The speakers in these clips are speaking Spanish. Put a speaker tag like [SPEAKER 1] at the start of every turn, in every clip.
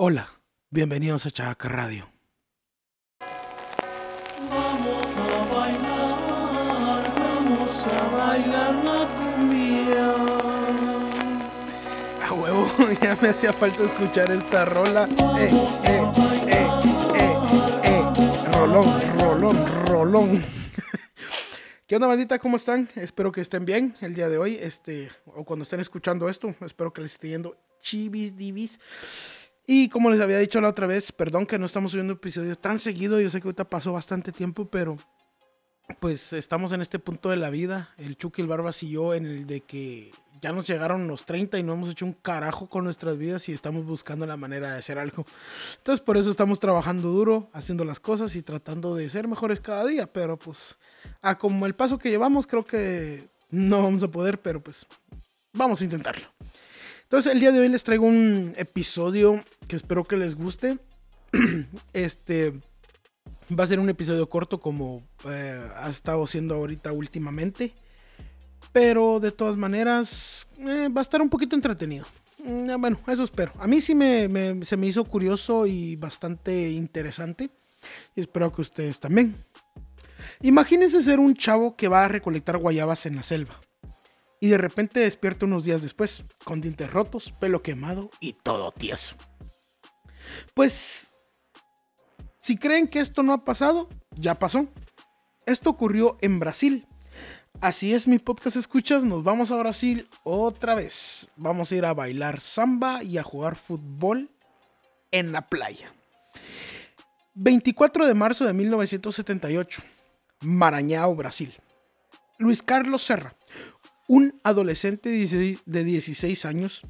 [SPEAKER 1] Hola, bienvenidos a Chaca Radio.
[SPEAKER 2] Vamos a bailar, vamos a bailar la cumbia.
[SPEAKER 1] A huevo, ya me hacía falta escuchar esta rola. Eh, eh, eh, eh, eh. Rolón, rolón, rolón. ¿Qué onda, bandita? ¿Cómo están? Espero que estén bien el día de hoy. Este, o cuando estén escuchando esto, espero que les esté yendo chivis divis. Y como les había dicho la otra vez, perdón que no estamos subiendo episodios tan seguido. Yo sé que ahorita pasó bastante tiempo, pero pues estamos en este punto de la vida, el Chucky, el Barbas y yo, en el de que ya nos llegaron los 30 y no hemos hecho un carajo con nuestras vidas y estamos buscando la manera de hacer algo. Entonces por eso estamos trabajando duro, haciendo las cosas y tratando de ser mejores cada día, pero pues a como el paso que llevamos creo que no vamos a poder, pero pues vamos a intentarlo. Entonces el día de hoy les traigo un episodio que espero que les guste. este va a ser un episodio corto como eh, ha estado siendo ahorita últimamente. Pero de todas maneras eh, va a estar un poquito entretenido. Mm, bueno, eso espero. A mí sí me, me- se me hizo curioso y bastante interesante. Y espero que ustedes también. Imagínense ser un chavo que va a recolectar guayabas en la selva. Y de repente despierta unos días después, con dientes rotos, pelo quemado y todo tieso. Pues, si creen que esto no ha pasado, ya pasó. Esto ocurrió en Brasil. Así es, mi podcast escuchas, nos vamos a Brasil otra vez. Vamos a ir a bailar samba y a jugar fútbol en la playa. 24 de marzo de 1978, Maranhão, Brasil. Luis Carlos Serra, un adolescente de 16 de 16 años,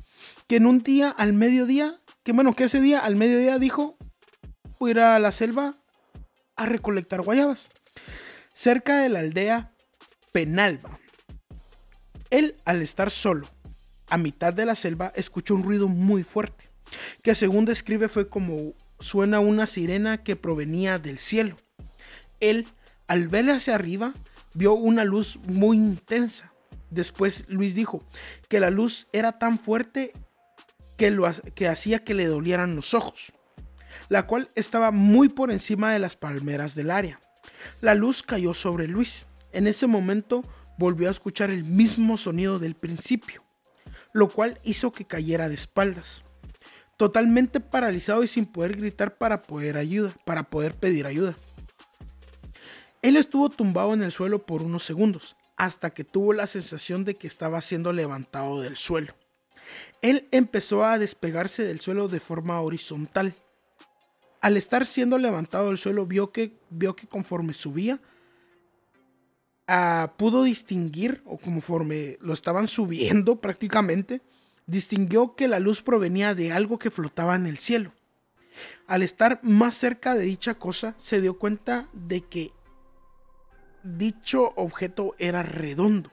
[SPEAKER 1] que en un día al mediodía, que bueno, que ese día al mediodía dijo, voy a ir a la selva a recolectar guayabas, cerca de la aldea Penalba. Él, al estar solo, a mitad de la selva, escuchó un ruido muy fuerte, que según describe fue como suena una sirena que provenía del cielo. Él, al ver hacia arriba, vio una luz muy intensa. Después Luis dijo que la luz era tan fuerte que, lo, que hacía que le dolieran los ojos, la cual estaba muy por encima de las palmeras del área. La luz cayó sobre Luis. En ese momento volvió a escuchar el mismo sonido del principio, lo cual hizo que cayera de espaldas, totalmente paralizado y sin poder gritar para poder ayuda, para poder pedir ayuda. Él estuvo tumbado en el suelo por unos segundos, hasta que tuvo la sensación de que estaba siendo levantado del suelo. Él empezó a despegarse del suelo de forma horizontal. Al estar siendo levantado del suelo, vio que, vio que conforme subía, ah, pudo distinguir, o conforme lo estaban subiendo prácticamente, distinguió que la luz provenía de algo que flotaba en el cielo. Al estar más cerca de dicha cosa, se dio cuenta de que dicho objeto era redondo.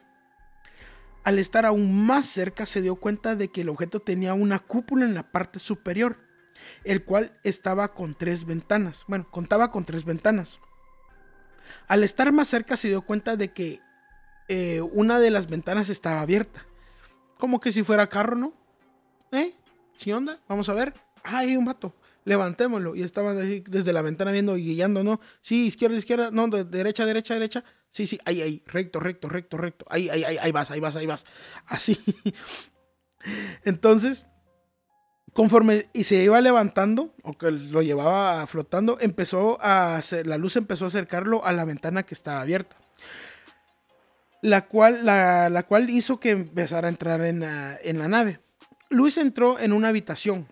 [SPEAKER 1] Al estar aún más cerca se dio cuenta de que el objeto tenía una cúpula en la parte superior, el cual estaba con tres ventanas. Bueno, contaba con tres ventanas. Al estar más cerca se dio cuenta de que eh, una de las ventanas estaba abierta. Como que si fuera carro, ¿no? ¿Eh? ¿Sí onda? Vamos a ver. Ah, hay un vato. Levantémoslo. Y estaban desde la ventana viendo y guiando, ¿no? Sí, izquierda, izquierda. No, de- derecha, derecha, derecha. Sí, sí, ahí, ahí. Recto, recto, recto, recto. Ahí, ahí, ahí, vas, ahí vas, ahí vas. Así. Entonces, conforme y se iba levantando, o que lo llevaba flotando, empezó a hacer, la luz empezó a acercarlo a la ventana que estaba abierta. La cual, la, la cual hizo que empezara a entrar en en la nave. Luis entró en una habitación.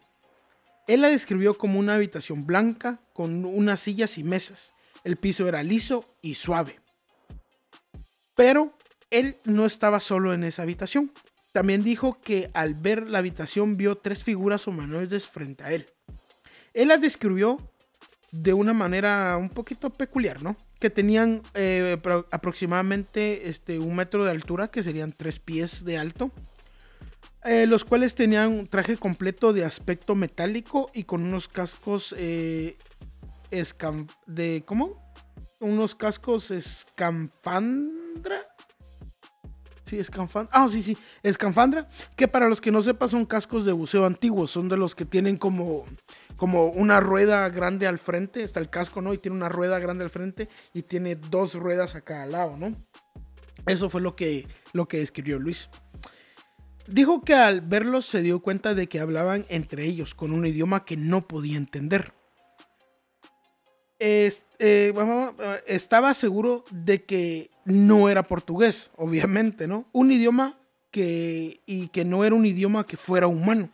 [SPEAKER 1] Él la describió como una habitación blanca con unas sillas y mesas. El piso era liso y suave. Pero él no estaba solo en esa habitación. También dijo que al ver la habitación vio tres figuras humanoides frente a él. Él las describió de una manera un poquito peculiar, ¿no? Que tenían eh, pro- aproximadamente este, un metro de altura, que serían tres pies de alto. Eh, los cuales tenían un traje completo de aspecto metálico y con unos cascos eh, de ¿cómo? Unos cascos escamfandra. Sí, Sí, escanfandra. Ah, sí, sí, escanfandra, que para los que no sepan son cascos de buceo antiguos, son de los que tienen como, como una rueda grande al frente, está el casco, ¿no? Y tiene una rueda grande al frente y tiene dos ruedas a cada lado, ¿no? Eso fue lo que, lo que escribió Luis. Dijo que al verlos se dio cuenta de que hablaban entre ellos con un idioma que no podía entender. Eh, estaba seguro de que no era portugués, obviamente, ¿no? Un idioma que y que no era un idioma que fuera humano.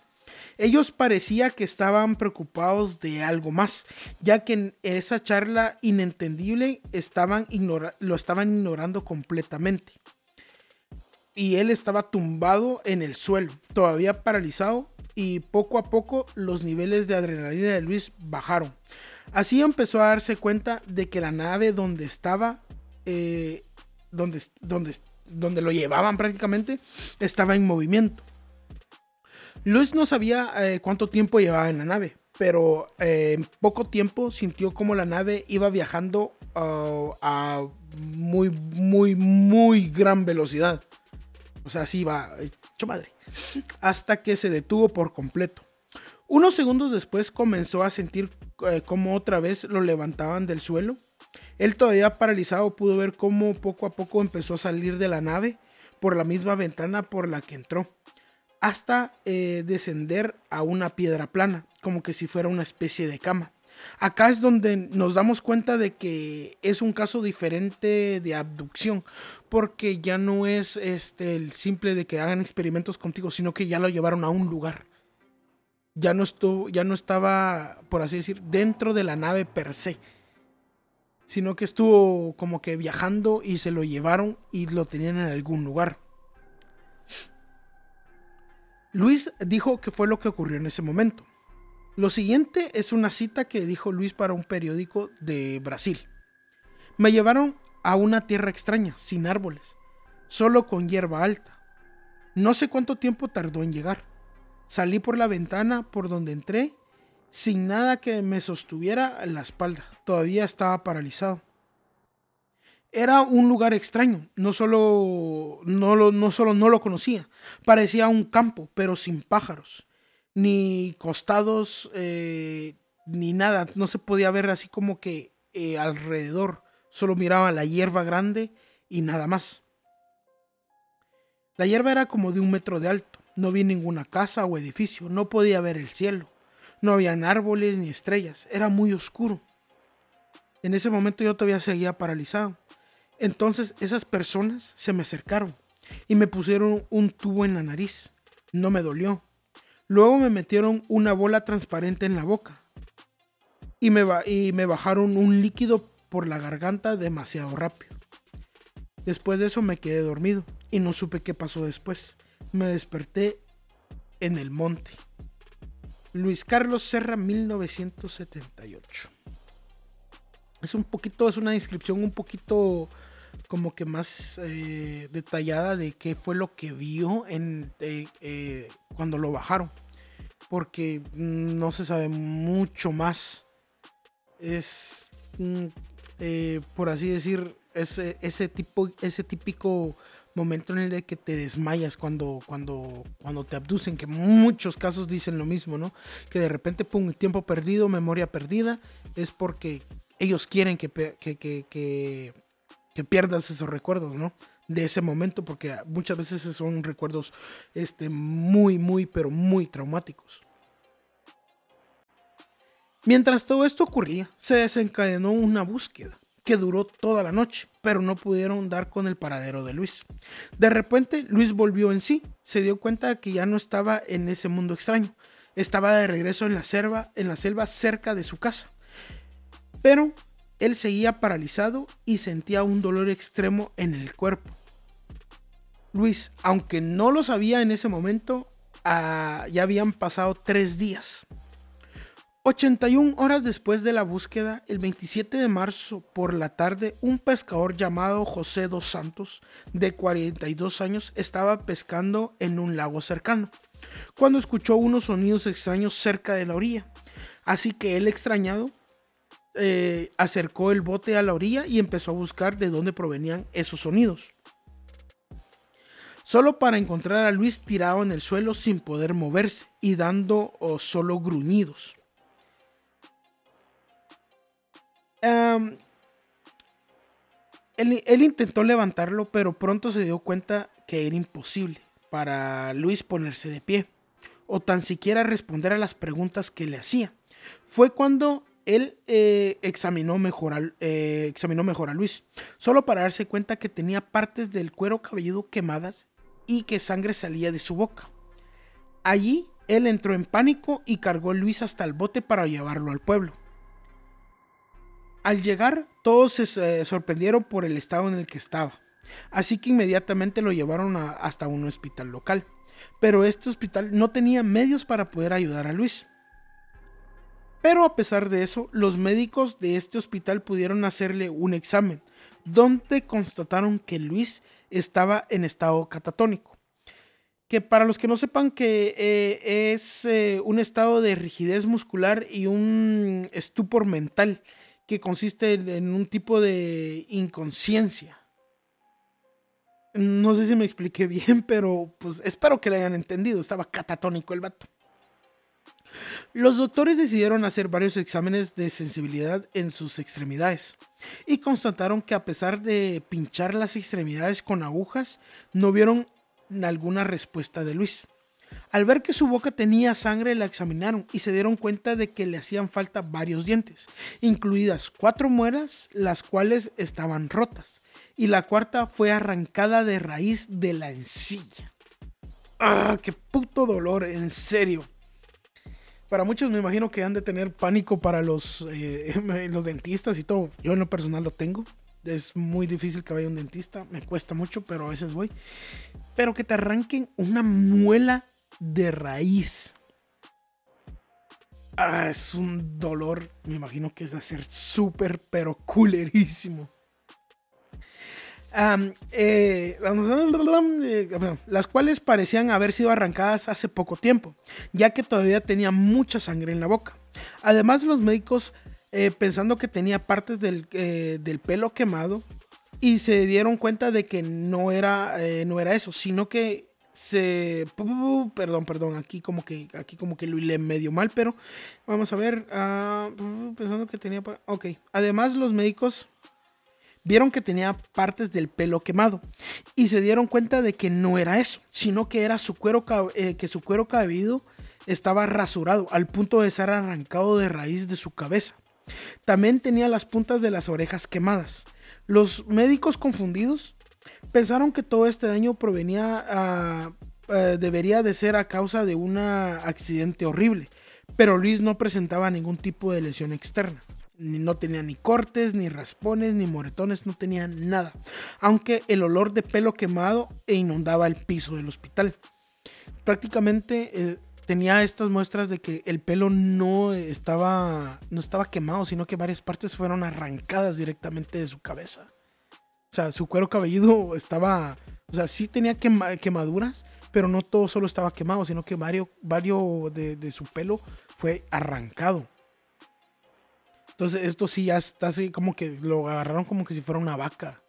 [SPEAKER 1] Ellos parecía que estaban preocupados de algo más, ya que en esa charla inentendible estaban lo estaban ignorando completamente. Y él estaba tumbado en el suelo, todavía paralizado, y poco a poco los niveles de adrenalina de Luis bajaron. Así empezó a darse cuenta de que la nave donde estaba, eh, donde, donde, donde lo llevaban prácticamente, estaba en movimiento. Luis no sabía eh, cuánto tiempo llevaba en la nave, pero eh, en poco tiempo sintió como la nave iba viajando uh, a muy, muy, muy gran velocidad. O sea, así va, hecho madre. Hasta que se detuvo por completo. Unos segundos después comenzó a sentir eh, como otra vez lo levantaban del suelo. Él todavía paralizado pudo ver cómo poco a poco empezó a salir de la nave por la misma ventana por la que entró hasta eh, descender a una piedra plana, como que si fuera una especie de cama. Acá es donde nos damos cuenta de que es un caso diferente de abducción, porque ya no es este, el simple de que hagan experimentos contigo, sino que ya lo llevaron a un lugar. Ya no, estuvo, ya no estaba, por así decir, dentro de la nave per se, sino que estuvo como que viajando y se lo llevaron y lo tenían en algún lugar. Luis dijo que fue lo que ocurrió en ese momento. Lo siguiente es una cita que dijo Luis para un periódico de Brasil. Me llevaron a una tierra extraña, sin árboles, solo con hierba alta. No sé cuánto tiempo tardó en llegar. Salí por la ventana por donde entré, sin nada que me sostuviera en la espalda. Todavía estaba paralizado. Era un lugar extraño, no no solo no lo conocía, parecía un campo, pero sin pájaros, ni costados, eh, ni nada, no se podía ver así como que eh, alrededor, solo miraba la hierba grande y nada más. La hierba era como de un metro de alto, no vi ninguna casa o edificio, no podía ver el cielo, no habían árboles ni estrellas, era muy oscuro. En ese momento yo todavía seguía paralizado. Entonces esas personas se me acercaron y me pusieron un tubo en la nariz. No me dolió. Luego me metieron una bola transparente en la boca y me, y me bajaron un líquido por la garganta demasiado rápido. Después de eso me quedé dormido y no supe qué pasó después. Me desperté en el monte. Luis Carlos Serra, 1978. Es un poquito, es una descripción un poquito como que más eh, detallada de qué fue lo que vio en, eh, eh, cuando lo bajaron. Porque no se sabe mucho más. Es, mm, por así decir, ese, ese, tipo, ese típico momento en el que te desmayas cuando, cuando, cuando te abducen, que muchos casos dicen lo mismo, ¿no? Que de repente, pum, tiempo perdido, memoria perdida, es porque ellos quieren que, pierdas esos recuerdos, ¿no? De ese momento, porque muchas veces son recuerdos este, muy, muy, pero muy traumáticos. Mientras todo esto ocurría, se desencadenó una búsqueda que duró toda la noche, pero no pudieron dar con el paradero de Luis. De repente, Luis volvió en sí, se dio cuenta de que ya no estaba en ese mundo extraño, estaba de regreso en la selva, en la selva cerca de su casa. Pero él seguía paralizado y sentía un dolor extremo en el cuerpo. Luis, aunque no lo sabía en ese momento, ah, ya habían pasado tres días. 81 horas después de la búsqueda, el 27 de marzo por la tarde, un pescador llamado José dos Santos, de 42 años, estaba pescando en un lago cercano, cuando escuchó unos sonidos extraños cerca de la orilla. Así que él extrañado eh, acercó el bote a la orilla y empezó a buscar de dónde provenían esos sonidos. solo para encontrar a Luis tirado en el suelo sin poder moverse y dando solo gruñidos. Él, él intentó levantarlo, pero pronto se dio cuenta que era imposible para Luis ponerse de pie o tan siquiera responder a las preguntas que le hacía. Fue cuando él eh, examinó, mejor a, eh, examinó mejor a Luis, solo para darse cuenta que tenía partes del cuero cabelludo quemadas y que sangre salía de su boca. Allí él entró en pánico y cargó a Luis hasta el bote para llevarlo al pueblo. Al llegar, todos se sorprendieron por el estado en el que estaba, así que inmediatamente lo llevaron hasta un hospital local. Pero este hospital no tenía medios para poder ayudar a Luis. Pero a pesar de eso, los médicos de este hospital pudieron hacerle un examen, donde constataron que Luis estaba en estado catatónico. Que para los que no sepan que eh, es eh, un estado de rigidez muscular y un estupor mental que consiste en un tipo de inconsciencia. No sé si me expliqué bien, pero pues espero que le hayan entendido. Estaba catatónico el vato. Los doctores decidieron hacer varios exámenes de sensibilidad en sus extremidades y constataron que a pesar de pinchar las extremidades con agujas, no vieron alguna respuesta de Luis. Al ver que su boca tenía sangre, la examinaron y se dieron cuenta de que le hacían falta varios dientes, incluidas cuatro muelas, las cuales estaban rotas, y la cuarta fue arrancada de raíz de la encilla. ¡Ah, qué puto dolor! En serio. Para muchos me imagino que han de tener pánico para los, eh, los dentistas y todo. Yo en lo personal lo tengo. Es muy difícil que vaya un dentista. Me cuesta mucho, pero a veces voy. Pero que te arranquen una muela de raíz. Ah, es un dolor. Me imagino que es de ser súper, pero culerísimo. Eh, las cuales parecían haber sido arrancadas hace poco tiempo, ya que todavía tenía mucha sangre en la boca. Además, los médicos, eh, pensando que tenía partes del, eh, del, pelo quemado, y se dieron cuenta de que no era, no era eso, sino que se perdón perdón aquí como que aquí como que lo hilé medio mal pero vamos a ver ah, pensando que tenía ok además los médicos vieron que tenía partes del pelo quemado y se dieron cuenta de que no era eso, sino que era su cuero, eh, que su cuero cabelludo estaba rasurado al punto de ser arrancado de raíz de su cabeza. También tenía las puntas de las orejas quemadas. Los médicos confundidos pensaron que todo este daño provenía a, eh, debería de ser a causa de un accidente horrible, pero Luis no presentaba ningún tipo de lesión externa no tenía ni cortes, ni raspones, ni moretones, no tenía nada. Aunque el olor de pelo quemado e inundaba el piso del hospital. Prácticamente eh, tenía estas muestras de que el pelo no estaba, no estaba quemado, sino que varias partes fueron arrancadas directamente de su cabeza. O sea, su cuero cabelludo estaba, o sea, sí tenía quemaduras, pero no todo solo estaba quemado, sino que varios, varios de su pelo fue arrancado. Entonces, esto sí ya está así como que lo agarraron como que si fuera una vaca.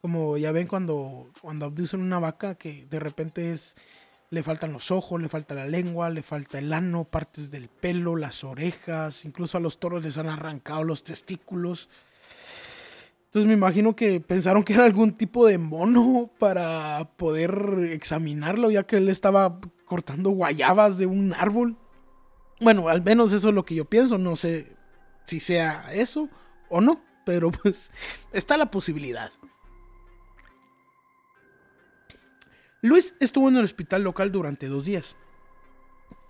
[SPEAKER 1] Como ya ven cuando, cuando abducen una vaca que de repente es. Le faltan los ojos, le falta la lengua, le falta el ano, partes del pelo, las orejas, incluso a los toros les han arrancado los testículos. Entonces me imagino que pensaron que era algún tipo de mono para poder examinarlo, ya que él estaba cortando guayabas de un árbol. Bueno, al menos eso es lo que yo pienso, no sé si sea eso o no, pero pues está la posibilidad. Luis estuvo en el hospital local durante dos días.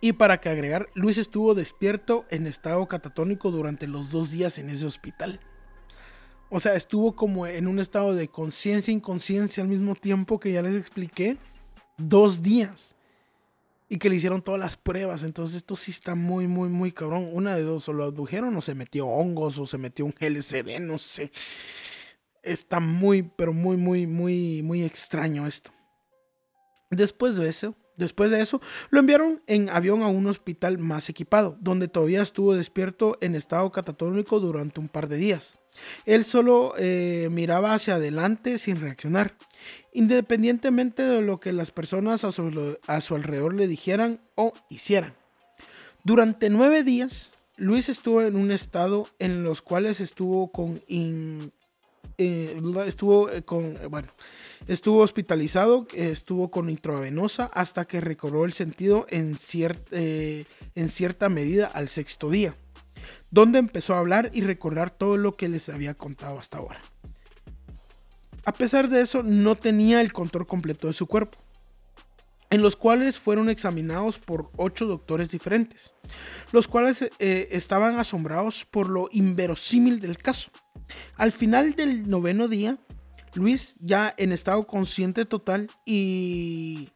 [SPEAKER 1] Y para que agregar, Luis estuvo despierto en estado catatónico durante los dos días en ese hospital. O sea, estuvo como en un estado de conciencia e inconsciencia al mismo tiempo que ya les expliqué. Dos días y que le hicieron todas las pruebas. Entonces esto sí está muy, muy, muy cabrón. Una de dos, o lo adujeron o se metió hongos o se metió un GLCD, no sé. Está muy, pero muy, muy, muy, muy extraño esto. Después de eso, después de eso, lo enviaron en avión a un hospital más equipado, donde todavía estuvo despierto en estado catatónico durante un par de días. Él solo eh, miraba hacia adelante sin reaccionar, independientemente de lo que las personas a su, alrededor le dijeran o hicieran. Durante nueve días, Luis estuvo en un estado en los cuales estuvo con in- eh, estuvo eh, con eh, bueno estuvo hospitalizado estuvo con intravenosa hasta que recobró el sentido en, en cierta medida al sexto día donde empezó a hablar y recordar todo lo que les había contado hasta ahora. A pesar de eso no tenía el control completo de su cuerpo en los cuales fueron examinados por ocho doctores diferentes, los cuales eh, estaban asombrados por lo inverosímil del caso. Al final del noveno día, Luis, ya en estado consciente total y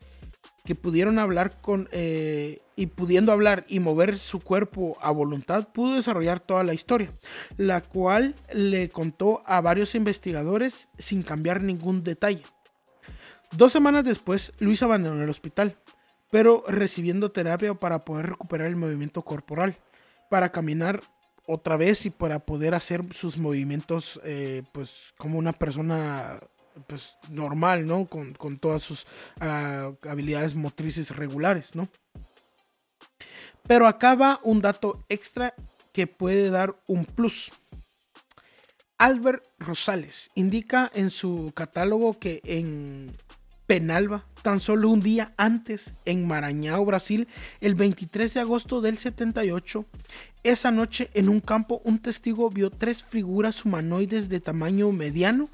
[SPEAKER 1] que pudieron hablar con eh, y pudiendo hablar y mover su cuerpo a voluntad, pudo desarrollar toda la historia, la cual le contó a varios investigadores sin cambiar ningún detalle. Dos semanas después, Luis abandonó el hospital, pero recibiendo terapia para poder recuperar el movimiento corporal, para caminar otra vez y para poder hacer sus movimientos eh, pues como una persona pues normal, ¿no? Con, con todas sus ah, habilidades motrices regulares, ¿no? Pero acá va un dato extra que puede dar un plus. Albert Rosales indica en su catálogo que en Penalba, tan solo un día antes, en Maranhão, Brasil, el 23 de agosto del 78, esa noche en un campo un testigo vio tres figuras humanoides de tamaño mediano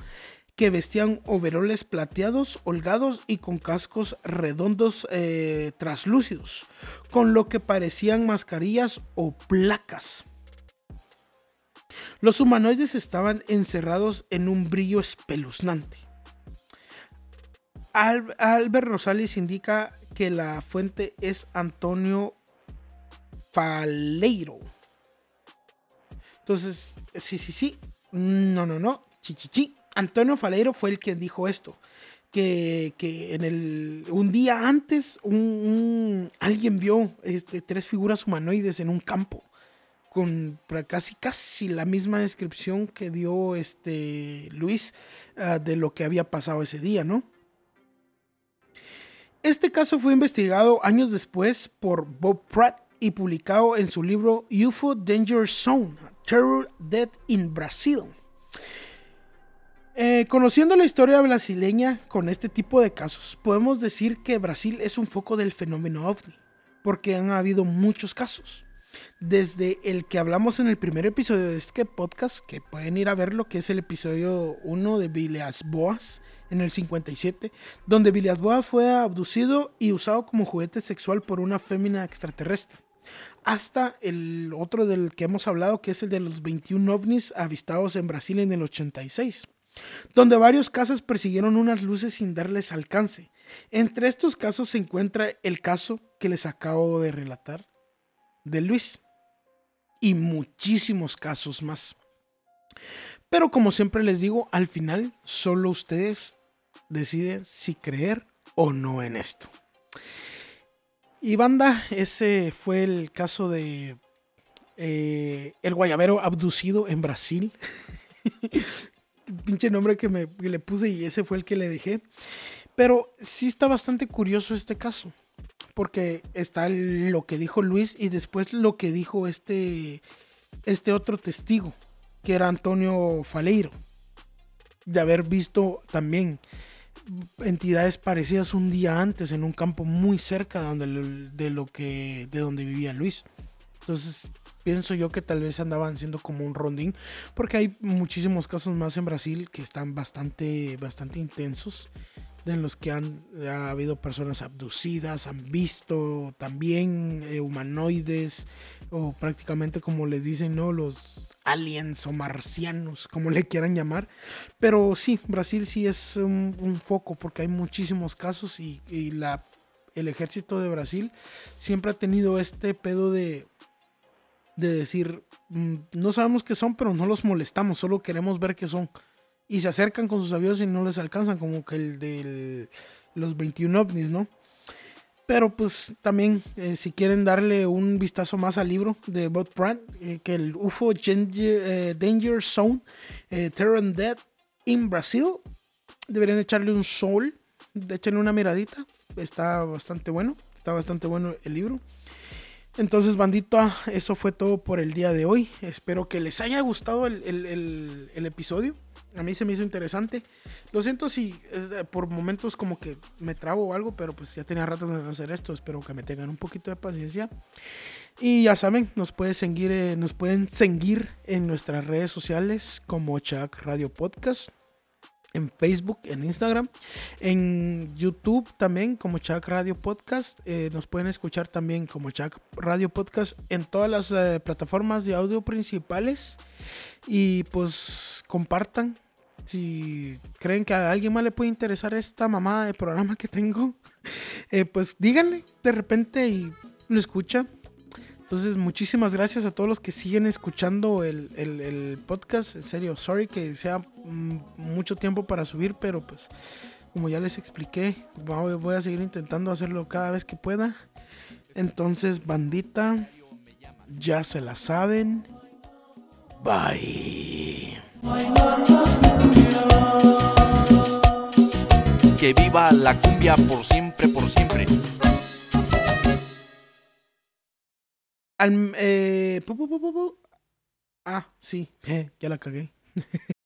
[SPEAKER 1] que vestían overoles plateados, holgados y con cascos redondos eh, traslúcidos, con lo que parecían mascarillas o placas. Los humanoides estaban encerrados en un brillo espeluznante. Al- Albert Rosales indica que la fuente es Antonio Faleiro. Entonces, sí, sí, sí. No, no, no. Chichichi. Antonio Faleiro fue el que dijo esto. Que, que en el, un día antes un, alguien vio este, tres figuras humanoides en un campo. Con casi, casi la misma descripción que dio este Luis ah, de lo que había pasado ese día, ¿no? Este caso fue investigado años después por Bob Pratt y publicado en su libro UFO Danger Zone, Terror Dead in Brazil. Eh, conociendo la historia brasileña con este tipo de casos, podemos decir que Brasil es un foco del fenómeno ovni, porque han habido muchos casos. Desde el que hablamos en el primer episodio de este podcast, que pueden ir a verlo, que es el episodio 1 de Villas Boas en el 57, donde Villas Boas fue abducido y usado como juguete sexual por una fémina extraterrestre hasta el otro del que hemos hablado, que es el de los 21 ovnis avistados en Brasil en el 86, donde varios casos persiguieron unas luces sin darles alcance. Entre estos casos se encuentra el caso que les acabo de relatar de Luis y muchísimos casos más. Pero como siempre les digo, al final solo ustedes deciden si creer o no en esto. Y banda, ese fue el caso de eh, el guayabero abducido en Brasil. Pinche nombre que, me, le puse y ese fue el que le dejé. Pero sí está bastante curioso este caso. Porque está lo que dijo Luis y después lo que dijo este, este otro testigo, que era Antonio Faleiro. De haber visto también entidades parecidas un día antes en un campo muy cerca de donde, de lo que de donde vivía Luis. Entonces pienso yo que tal vez andaban siendo como un rondín porque hay muchísimos casos más en Brasil que están bastante bastante intensos en los que han ha habido personas abducidas, han visto también eh, humanoides o prácticamente como les dicen, ¿no? Los aliens o marcianos, como le quieran llamar. Pero sí, Brasil sí es un, foco porque hay muchísimos casos y, y la, el ejército de Brasil siempre ha tenido este pedo de, de decir, mm, no sabemos qué son, pero no los molestamos, solo queremos ver qué son y se acercan con sus aviones y no les alcanzan, como que el de los 21 ovnis, ¿no? Pero pues también, eh, si quieren darle un vistazo más al libro de Bob Brandt, eh, que el UFO Danger, eh, Danger Zone, Terror and Dead in Brazil, deberían echarle un sol, echarle una miradita. Está bastante bueno, está bastante bueno el libro. Entonces, bandita, eso fue todo por el día de hoy. Espero que les haya gustado el, el episodio. A mí se me hizo interesante. Lo siento si eh, por momentos como que me trabo o algo, pero pues ya tenía rato de hacer esto. Espero que me tengan un poquito de paciencia. Y ya saben, nos, pueden seguir, eh, nos pueden seguir en nuestras redes sociales como Chuck Radio Podcast. En Facebook, en Instagram, en YouTube también como Chuck Radio Podcast. Eh, nos pueden escuchar también como Chuck Radio Podcast en todas las plataformas de audio principales. Y pues compartan, si creen que a alguien más le puede interesar esta mamada de programa que tengo, eh, pues díganle de repente y lo escucha. Entonces, muchísimas gracias a todos los que siguen escuchando el, podcast. En serio, sorry que sea mm, mucho tiempo para subir, pero pues como ya les expliqué, voy a seguir intentando hacerlo cada vez que pueda. Entonces, bandita, ya se la saben. Bye.
[SPEAKER 3] Que viva la cumbia por siempre, por siempre.
[SPEAKER 1] Al, eh, ah, sí, ya la cagué.